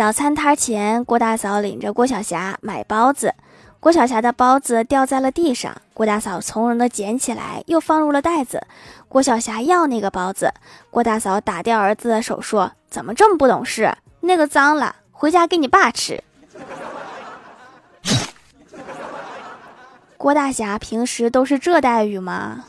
早餐摊前郭大嫂领着郭晓霞买包子郭晓霞的包子掉在了地上郭大嫂从容的捡起来又放入了袋子郭晓霞要那个包子。郭大嫂打掉儿子的手说怎么这么不懂事？那个脏了回家给你爸吃。郭大侠平时都是这待遇吗？